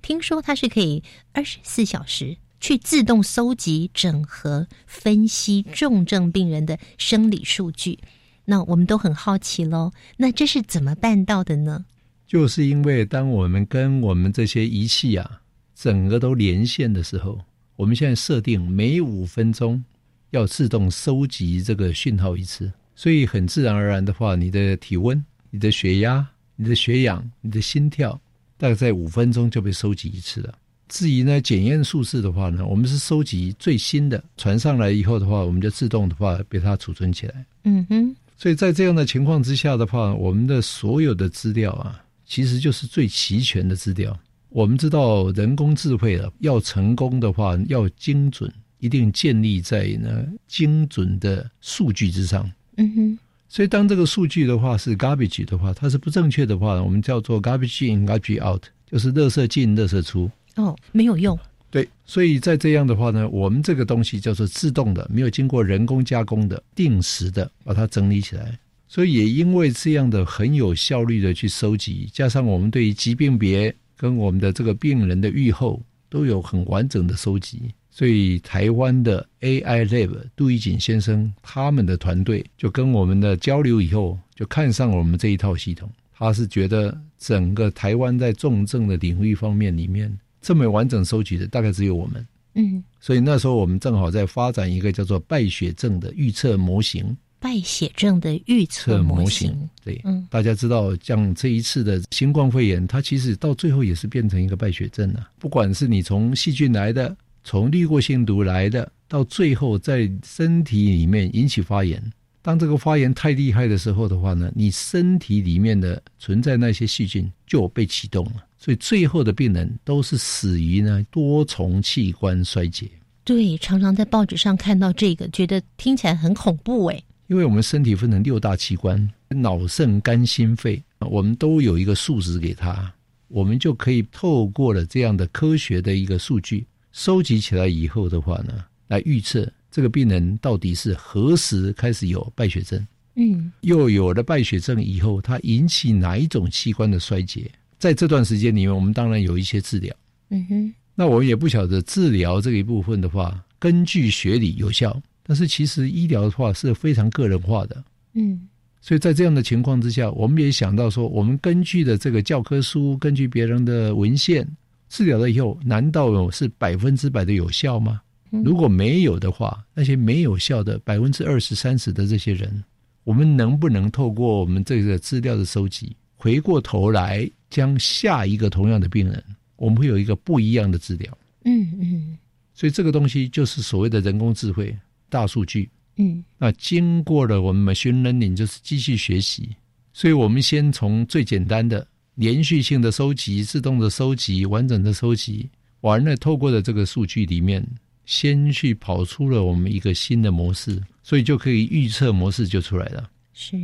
听说它是可以二十四小时。去自动搜集、整合、分析重症病人的生理数据，那我们都很好奇喽。那这是怎么办到的呢？就是因为当我们跟我们这些仪器啊，整个都连线的时候，我们现在设定每五分钟要自动收集这个讯号一次，所以很自然而然的话，你的体温、你的血压、你的血氧、你的心跳，大概在五分钟就被收集一次了。至于呢，检验数字的话呢，我们是收集最新的传上来以后的话，我们就自动的话被它储存起来。嗯哼。所以在这样的情况之下的话，我们的所有的资料啊，其实就是最齐全的资料。我们知道人工智慧啊，要成功的话，要精准，一定建立在呢精准的数据之上。嗯哼。所以当这个数据的话是 garbage 的话，它是不正确的话，我们叫做 garbage in garbage out，就是垃圾进垃圾出。哦，没有用。对，所以在这样的话呢，我们这个东西叫做自动的，没有经过人工加工的，定时的把它整理起来。所以也因为这样的很有效率的去收集，加上我们对于疾病别跟我们的这个病人的预后都有很完整的收集，所以台湾的 AI Lab 杜义锦先生他们的团队就跟我们的交流以后，就看上我们这一套系统。他是觉得整个台湾在重症的领域方面里面。这么完整收集的大概只有我们，嗯，所以那时候我们正好在发展一个叫做败血症的预测模型。败血症的预测模型，对，嗯，大家知道，像这一次的新冠肺炎，它其实到最后也是变成一个败血症了。不管是你从细菌来的，从滤过性毒来的，到最后在身体里面引起发炎。当这个发炎太厉害的时候的话呢，你身体里面的存在那些细菌就被启动了。所以最后的病人都是死于呢多重器官衰竭。对，常常在报纸上看到这个，觉得听起来很恐怖哎。因为我们身体分成六大器官，脑、肾、肝、心、肺，我们都有一个数值给他，我们就可以透过了这样的科学的一个数据收集起来以后的话呢，来预测这个病人到底是何时开始有败血症，嗯，又有了败血症以后，它引起哪一种器官的衰竭？在这段时间里面，我们当然有一些治疗。嗯哼，那我们也不晓得治疗这一部分的话，根据学理有效，但是其实医疗的话是非常个人化的。嗯，所以在这样的情况之下，我们也想到说，我们根据的这个教科书，根据别人的文献治疗了以后，难道是百分之百的有效吗？如果没有的话，那些没有效的百分之二十三十的这些人，我们能不能透过我们这个资料的收集，回过头来？将下一个同样的病人，我们会有一个不一样的治疗。嗯嗯，所以这个东西就是所谓的人工智慧、大数据。嗯，那经过了我们 machine learning，就是机器学习。所以我们先从最简单的连续性的收集、自动的收集、完整的收集，完了透过的这个数据里面，先去跑出了我们一个新的模式，所以就可以预测模式就出来了。是，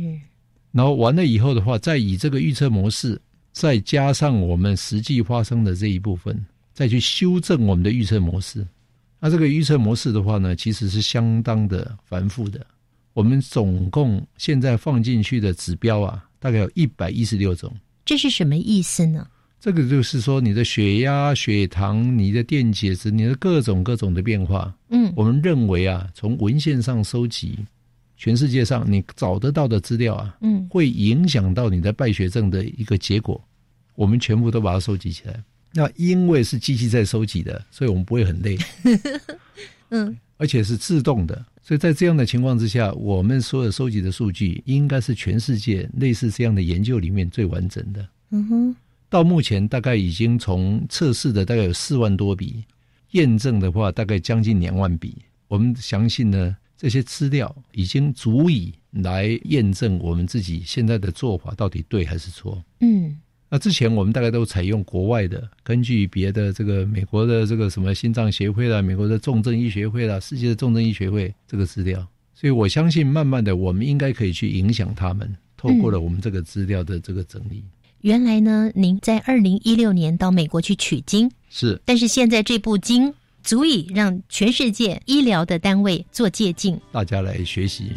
然后完了以后的话，再以这个预测模式。再加上我们实际发生的这一部分，再去修正我们的预测模式。那这个预测模式的话呢，其实是相当的繁复的。我们总共现在放进去的指标啊，大概有一百一十六种。这是什么意思呢？这个就是说，你的血压、血糖、你的电解质、你的各种各种的变化。嗯，我们认为啊，从文献上收集。全世界上你找得到的资料啊，嗯，会影响到你的败血症的一个结果，我们全部都把它收集起来。那因为是机器在收集的，所以我们不会很累，嗯，而且是自动的，所以在这样的情况之下，我们所有收集的数据应该是全世界类似这样的研究里面最完整的。嗯哼，到目前大概已经从测试的大概有四万多笔，验证的话大概将近两万笔。我们相信呢。这些资料已经足以来验证我们自己现在的做法到底对还是错。嗯，那之前我们大概都采用国外的，根据别的这个美国的这个什么心脏协会啦、美国的重症医学会啦、世界的重症医学会这个资料，所以我相信慢慢的我们应该可以去影响他们，透过了我们这个资料的这个整理。原来呢，您在二零一六年到美国去取经，是，但是现在这部经足以让全世界医疗的单位做借鉴，大家来学习。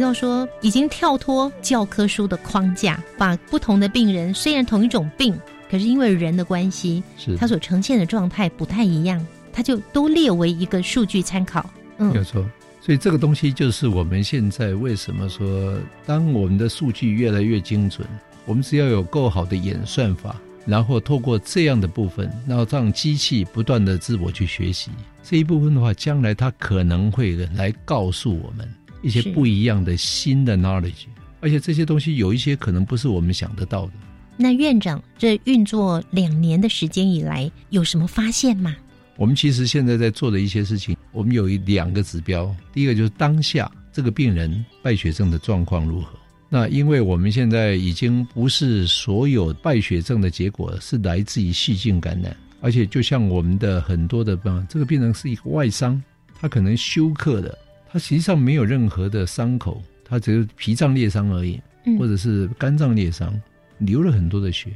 提到说，已经跳脱教科书的框架，把不同的病人虽然同一种病，可是因为人的关系，是他所呈现的状态不太一样，他就都列为一个数据参考。嗯，没有错。所以这个东西就是我们现在为什么说，当我们的数据越来越精准，我们只要有够好的演算法，然后透过这样的部分，然后让机器不断的自我去学习这一部分的话，将来它可能会来告诉我们。一些不一样的新的 knowledge，而且这些东西有一些可能不是我们想得到的。那院长，这运作两年的时间以来，有什么发现吗？我们其实现在在做的一些事情，我们有一两个指标。第一个就是当下这个病人败血症的状况如何。那因为我们现在已经不是所有败血症的结果是来自于细菌感染，而且就像我们的很多的病，这个病人是一个外伤，他可能休克的。它实际上没有任何的伤口，他只是脾脏裂伤而已，或者是肝脏裂伤，流了很多的血。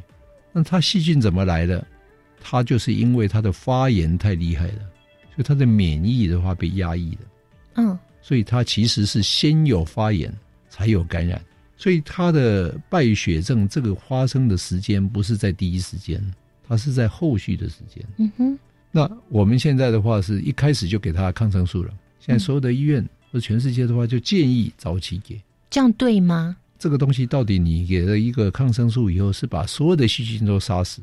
那它细菌怎么来的？它就是因为它的发炎太厉害了，所以它的免疫的话被压抑了。嗯，所以它其实是先有发炎才有感染，所以它的败血症这个发生的时间不是在第一时间，它是在后续的时间。嗯哼。那我们现在的话是一开始就给他抗生素了。现在所有的医院或者全世界的话，就建议早期给，这样对吗？这个东西到底你给了一个抗生素以后，是把所有的细菌都杀死？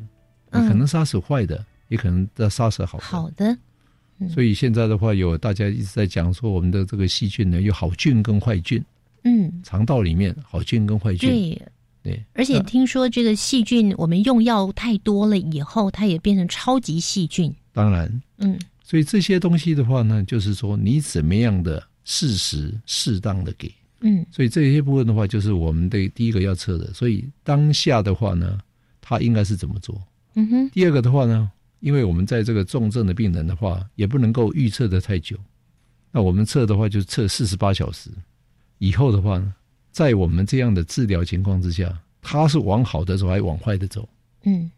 嗯，可能杀死坏的，也可能在杀死好的。好的。所以现在的话，有大家一直在讲说，我们的这个细菌呢，有好菌跟坏菌。嗯。肠道里面好菌跟坏菌。对。对。而且听说这个细菌，我们用药太多了以后，它也变成超级细菌。当然。嗯。所以这些东西的话呢，就是说你怎么样的适时、适当的给，嗯，所以这些部分的话，就是我们的第一个要测的。所以当下的话呢，他应该是怎么做？嗯哼。第二个的话呢，因为我们在这个重症的病人的话，也不能够预测的太久，那我们测的话就测四十八小时以后的话呢，在我们这样的治疗情况之下，他是往好的走还是往坏的走？嗯。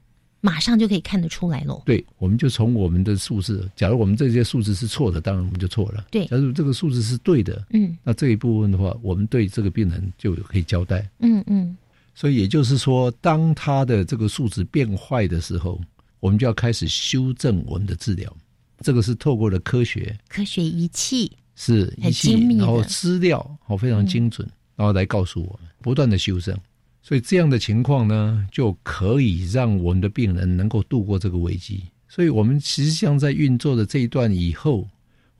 马上就可以看得出来喽。对，我们就从我们的数字，假如我们这些数字是错的，当然我们就错了。对，假如这个数字是对的，嗯，那这一部分的话，我们对这个病人就可以交代。嗯嗯。所以也就是说，当他的这个数值变坏的时候，我们就要开始修正我们的治疗。这个是透过了科学、科学仪器是仪器，然后资料哦非常精准，然后来告诉我们，不断的修正。所以这样的情况呢，就可以让我们的病人能够度过这个危机。所以我们实际上在运作的这一段以后，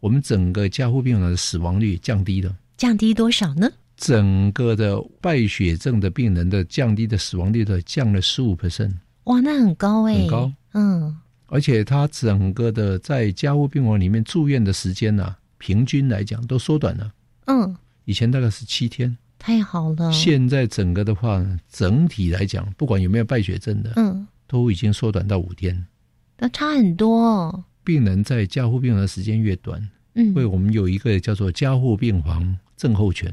我们整个加护病人的死亡率降低了。降低多少呢？整个的败血症的病人的降低的死亡率的降了十五 percent。哇，那很高哎，很高。嗯，而且他整个的在加护病房里面住院的时间呢，平均来讲都缩短了。嗯，以前大概是七天。太好了！现在整个的话，整体来讲，不管有没有败血症的，嗯，都已经缩短到五天，那差很多。病人在加护病房的时间越短，嗯，因为我们有一个叫做加护病房症候群，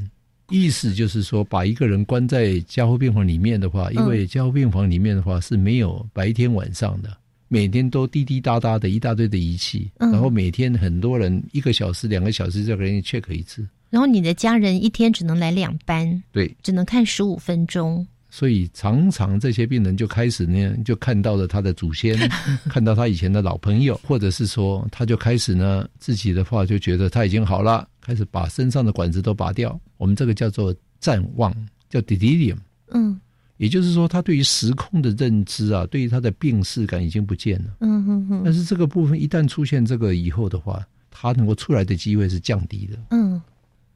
意思就是说，把一个人关在加护病房里面的话，因为加护病房里面的话是没有白天晚上的，每天都滴滴答答的一大堆的仪器，然后每天很多人一个小时、两个小时这个人 check 一次。然后你的家人一天只能来两班，对，只能看十五分钟。所以常常这些病人就开始呢，就看到了他的祖先，看到他以前的老朋友，或者是说，他就开始呢，自己的话就觉得他已经好了，开始把身上的管子都拔掉。我们这个叫做暂忘，叫 delirium。嗯，也就是说，他对于时空的认知啊，对于他的病逝感已经不见了。嗯哼哼。但是这个部分一旦出现这个以后的话，他能够出来的机会是降低的。嗯。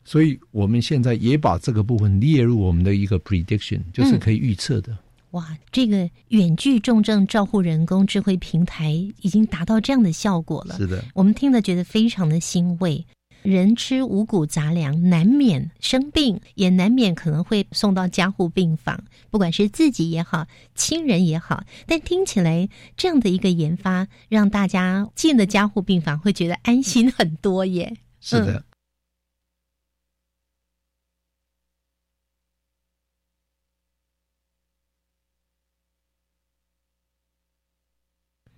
所以我们现在也把这个部分列入我们的一个 prediction，就是可以预测的。哇，这个远距重症照护人工智慧平台已经达到这样的效果了。是的，我们听了觉得非常的欣慰。人吃五谷杂粮，难免生病，也难免可能会送到加护病房，不管是自己也好，亲人也好。但听起来这样的一个研发，让大家进了加护病房会觉得安心很多耶。是的。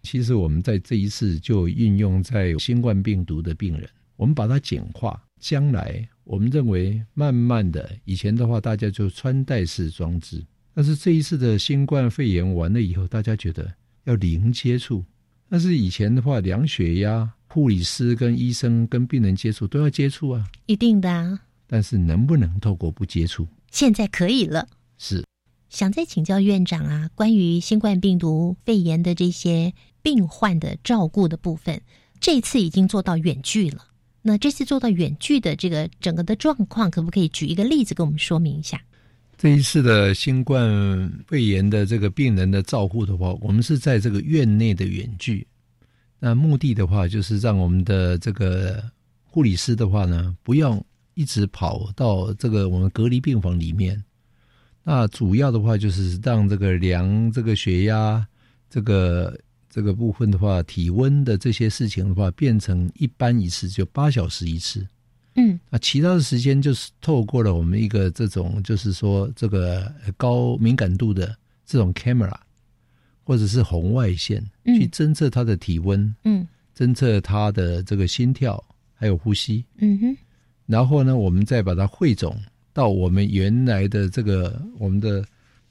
其实我们在这一次就运用在新冠病毒的病人。我们把它简化，将来我们认为慢慢的，以前的话大家就穿戴式装置，但是这一次的新冠肺炎完了以后，大家觉得要零接触，但是以前的话量血压，护理师跟医生跟病人接触都要接触啊，一定的啊，但是能不能透过不接触？现在可以了，是想再请教院长啊，关于新冠病毒肺炎的这些病患的照顾的部分，这次已经做到远距了。那这次做到远距的这个整个的状况，可不可以举一个例子给我们说明一下？这一次的新冠肺炎的这个病人的照护的话，我们是在这个院内的远距。那目的的话，就是让我们的这个护理师的话呢，不用一直跑到这个我们隔离病房里面。那主要的话就是让这个量这个血压，这个。这个部分的话，体温的这些事情的话，变成一般一次就八小时一次，嗯，那其他的时间就是透过了我们一个这种，就是说这个高敏感度的这种 camera，或者是红外线去侦测他的体温，嗯，侦测他的这个心跳还有呼吸，嗯哼，然后呢，我们再把它汇总到我们原来的这个我们的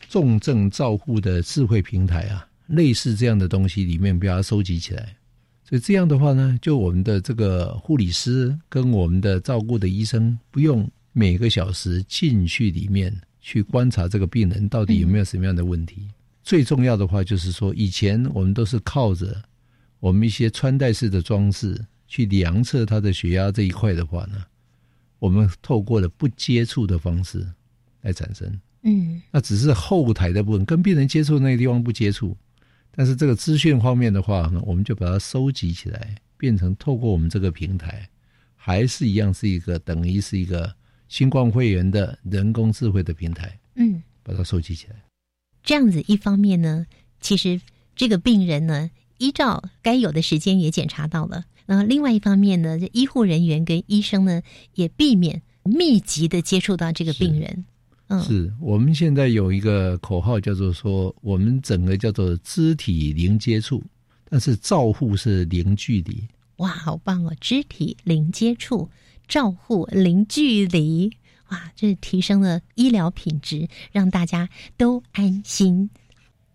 重症照护的智慧平台啊。类似这样的东西里面，把它收集起来，所以这样的话呢，就我们的这个护理师跟我们的照顾的医生，不用每个小时进去里面去观察这个病人到底有没有什么样的问题。最重要的话就是说，以前我们都是靠着我们一些穿戴式的装置去量测他的血压这一块的话呢，我们透过了不接触的方式来产生。嗯，那只是后台的部分，跟病人接触那个地方不接触。但是这个资讯方面的话呢，我们就把它收集起来，变成透过我们这个平台，还是一样是一个等于是一个新冠会员的人工智慧的平台。嗯，把它收集起来。这样子一方面呢，其实这个病人呢，依照该有的时间也检查到了；然后另外一方面呢，医护人员跟医生呢，也避免密集的接触到这个病人。是我们现在有一个口号，叫做说，我们整个叫做肢体零接触，但是照护是零距离。哇，好棒哦！肢体零接触，照护零距离，哇，这提升了医疗品质，让大家都安心。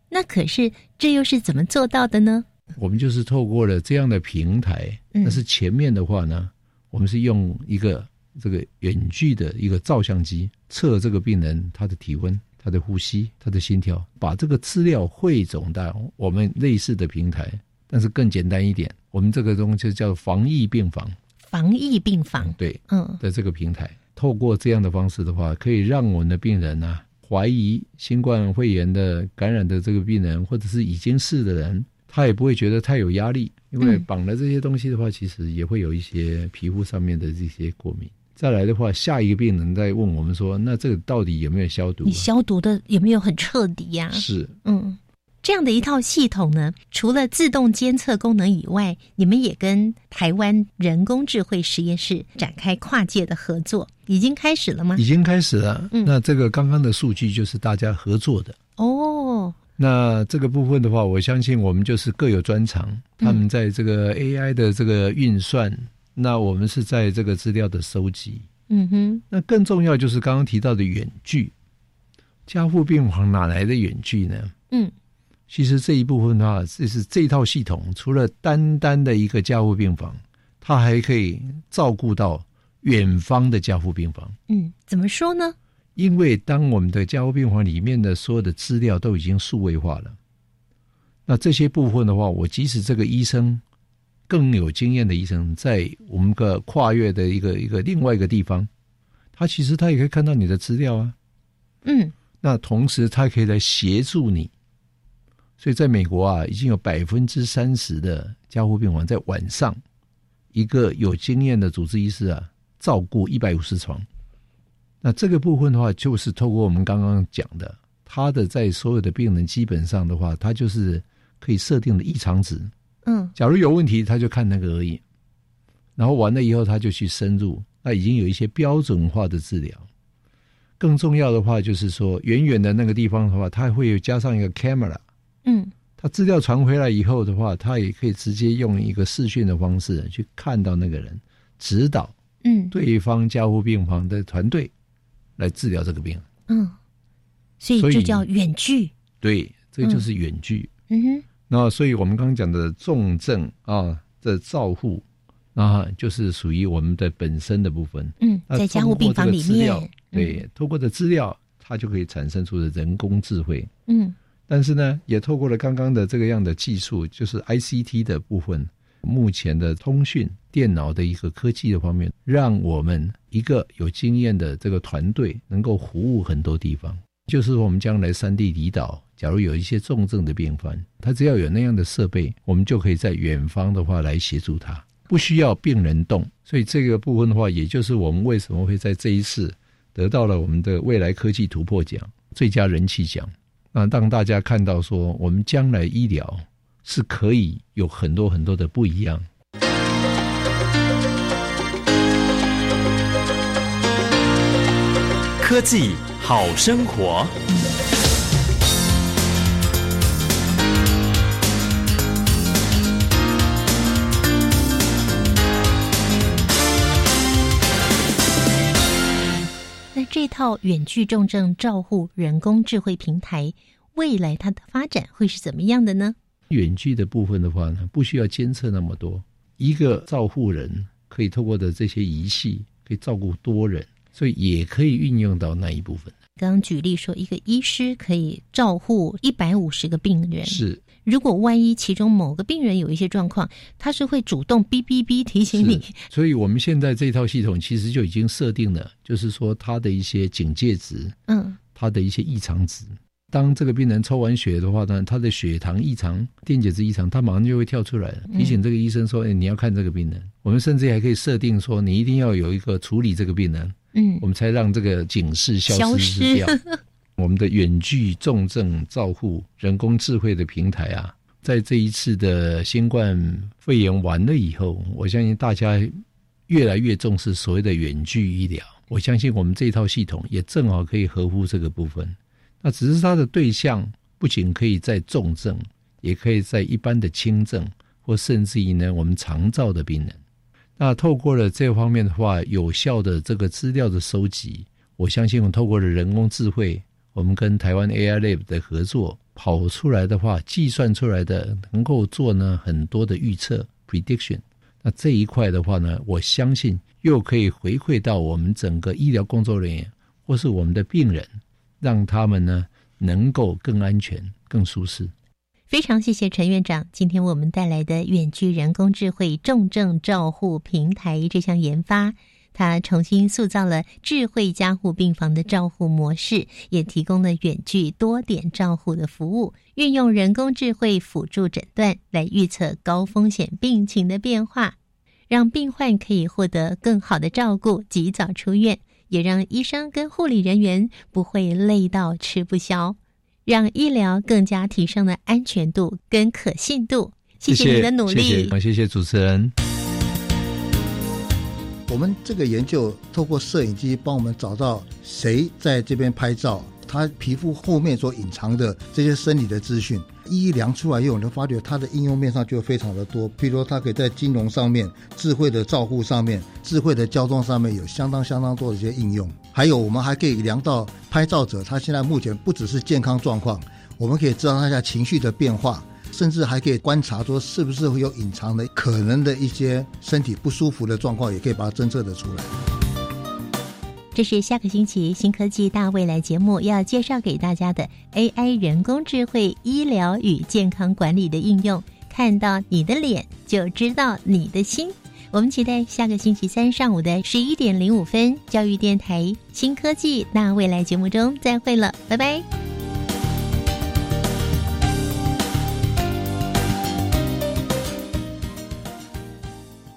那可是这又是怎么做到的呢？我们就是透过了这样的平台，但是前面的话呢，我们是用一个。这个远距的一个照相机测这个病人他的体温、他的呼吸、他的心跳，把这个资料汇总到我们类似的平台，但是更简单一点。我们这个东西叫防疫病房，防疫病房。对，嗯，的这个平台，透过这样的方式的话，可以让我们的病人呢，怀疑新冠肺炎的感染的这个病人，或者是已经是的人，他也不会觉得太有压力，因为绑了这些东西的话，其实也会有一些皮肤上面的这些过敏。再来的话，下一个病人再问我们说：“那这个到底有没有消毒？你消毒的有没有很彻底呀？”是，嗯，这样的一套系统呢，除了自动监测功能以外，你们也跟台湾人工智慧实验室展开跨界的合作，已经开始了吗？已经开始了。嗯，那这个刚刚的数据就是大家合作的哦。那这个部分的话，我相信我们就是各有专长，他们在这个 AI 的这个运算。那我们是在这个资料的收集，嗯哼。那更重要就是刚刚提到的远距，加护病房哪来的远距呢？嗯，其实这一部分的话，这是这套系统除了单单的一个加护病房，它还可以照顾到远方的加护病房。嗯，怎么说呢？因为当我们的加护病房里面的所有的资料都已经数位化了，那这些部分的话，我即使这个医生更有经验的医生，在我们个跨越的一个一个另外一个地方，他其实他也可以看到你的资料啊。嗯，那同时他可以来协助你。所以在美国啊，已经有百分之三十的加护病房在晚上，一个有经验的主治医师啊，照顾一百五十床。那这个部分的话，就是透过我们刚刚讲的，他的在所有的病人基本上的话，他就是可以设定的异常值。嗯，假如有问题，他就看那个而已。然后完了以后，他就去深入。那已经有一些标准化的治疗。更重要的话，就是说远远的那个地方的话，他会有加上一个 camera。嗯，他资料传回来以后的话，他也可以直接用一个视讯的方式去看到那个人，指导嗯对方加护病房的团队。来治疗这个病，嗯，所以就叫远距，对，这就是远距。嗯哼，那所以我们刚刚讲的重症啊的照护，那就是属于我们的本身的部分。嗯，在加护病房里面，对，透过的资料，它就可以产生出的人工智慧。嗯，但是呢，也透过了刚刚的这个样的技术，就是 ICT 的部分。目前的通讯电脑的一个科技的方面，让我们一个有经验的这个团队能够服务很多地方。就是我们将来三地离岛，假如有一些重症的病患，他只要有那样的设备，我们就可以在远方的话来协助他，不需要病人动。所以这个部分的话，也就是我们为什么会在这一次得到了我们的未来科技突破奖、最佳人气奖，那，让大家看到说我们将来医疗。是可以有很多很多的不一样。科技好生活。那这套远距重症照护人工智慧平台，未来它的发展会是怎么样的呢？远距的部分的话呢，不需要监测那么多，一个照护人可以透过的这些仪器可以照顾多人，所以也可以运用到那一部分。刚刚举例说，一个医师可以照护一百五十个病人，是。如果万一其中某个病人有一些状况，他是会主动哔哔哔提醒你。所以我们现在这套系统其实就已经设定了，就是说他的一些警戒值，嗯，他的一些异常值。当这个病人抽完血的话呢，他的血糖异常、电解质异常，他马上就会跳出来提醒这个医生说：“哎，你要看这个病人。”我们甚至还可以设定说，你一定要有一个处理这个病人，嗯，我们才让这个警示消失掉。我们的远距重症照护人工智慧的平台啊，在这一次的新冠肺炎完了以后，我相信大家越来越重视所谓的远距医疗。我相信我们这套系统也正好可以合乎这个部分。那只是它的对象，不仅可以在重症，也可以在一般的轻症，或甚至于呢，我们常照的病人。那透过了这方面的话，有效的这个资料的收集，我相信我们透过了人工智慧，我们跟台湾 AI Lab 的合作，跑出来的话，计算出来的能够做呢很多的预测 prediction。那这一块的话呢，我相信又可以回馈到我们整个医疗工作人员，或是我们的病人。让他们呢能够更安全、更舒适。非常谢谢陈院长今天我们带来的远距人工智慧重症照护平台这项研发，它重新塑造了智慧加护病房的照护模式，也提供了远距多点照护的服务，运用人工智慧辅助诊断来预测高风险病情的变化，让病患可以获得更好的照顾，及早出院。也让医生跟护理人员不会累到吃不消，让医疗更加提升了安全度跟可信度。谢谢你的努力，谢谢，谢谢主持人。我们这个研究透过摄影机帮我们找到谁在这边拍照，他皮肤后面所隐藏的这些生理的资讯。一一量出来以后，你就发觉它的应用面上就非常的多。譬如说，它可以在金融上面、智慧的照护上面、智慧的交通上面有相当相当多的一些应用。还有，我们还可以量到拍照者他现在目前不只是健康状况，我们可以知道他一下情绪的变化，甚至还可以观察说是不是会有隐藏的可能的一些身体不舒服的状况，也可以把它侦测的出来。这是下个星期新科技大未来节目要介绍给大家的 AI 人工智慧医疗与健康管理的应用。看到你的脸，就知道你的心。我们期待下个星期三上午的十一点零五分，教育电台新科技大未来节目中再会了，拜拜。